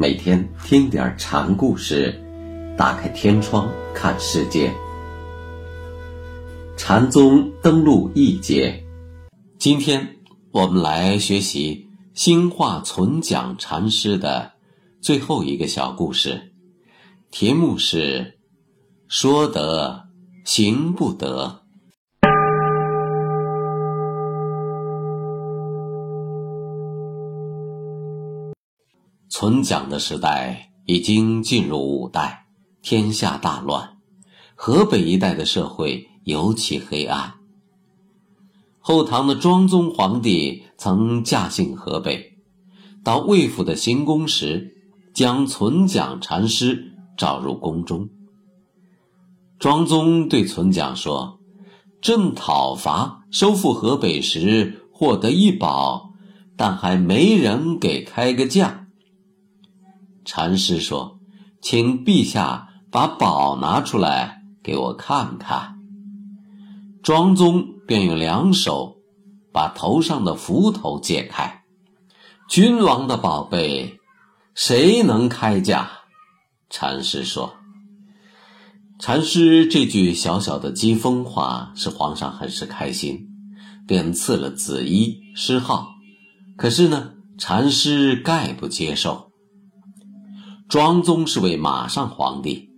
每天听点禅故事，打开天窗看世界。禅宗登陆一节，今天我们来学习兴化存讲禅师的最后一个小故事，题目是“说得行不得”。存讲的时代已经进入五代，天下大乱，河北一带的社会尤其黑暗。后唐的庄宗皇帝曾驾幸河北，到魏府的行宫时，将存讲禅师召入宫中。庄宗对存讲说：“朕讨伐收复河北时获得一宝，但还没人给开个价。”禅师说：“请陛下把宝拿出来给我看看。”庄宗便用两手把头上的符头解开。君王的宝贝，谁能开价？禅师说：“禅师这句小小的讥讽话，使皇上很是开心，便赐了紫衣诗号。可是呢，禅师概不接受。”庄宗是位马上皇帝，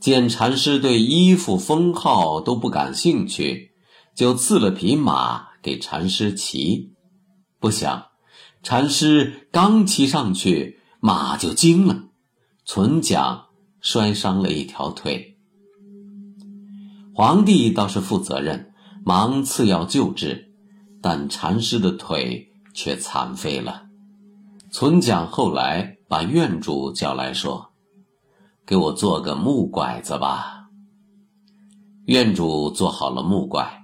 见禅师对衣服封号都不感兴趣，就赐了匹马给禅师骑。不想，禅师刚骑上去，马就惊了，存讲摔伤了一条腿。皇帝倒是负责任，忙赐药救治，但禅师的腿却残废了。存讲后来把院主叫来说：“给我做个木拐子吧。”院主做好了木拐，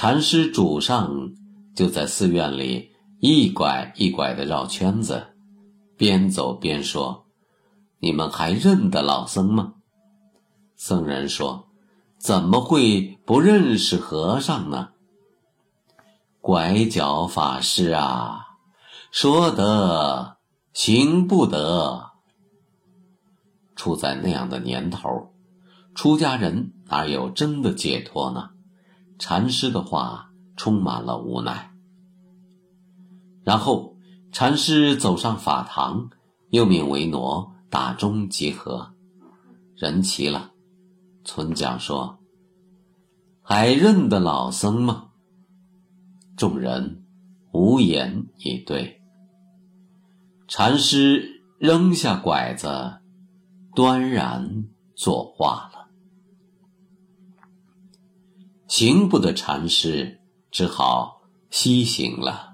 禅师主上就在寺院里一拐一拐的绕圈子，边走边说：“你们还认得老僧吗？”僧人说：“怎么会不认识和尚呢？”拐角法师啊！说得行不得。处在那样的年头，出家人哪有真的解脱呢？禅师的话充满了无奈。然后，禅师走上法堂，又命维挪打钟集合。人齐了，村长说：“还认得老僧吗？”众人无言以对。禅师扔下拐子，端然作画了。行不得，禅师只好西行了。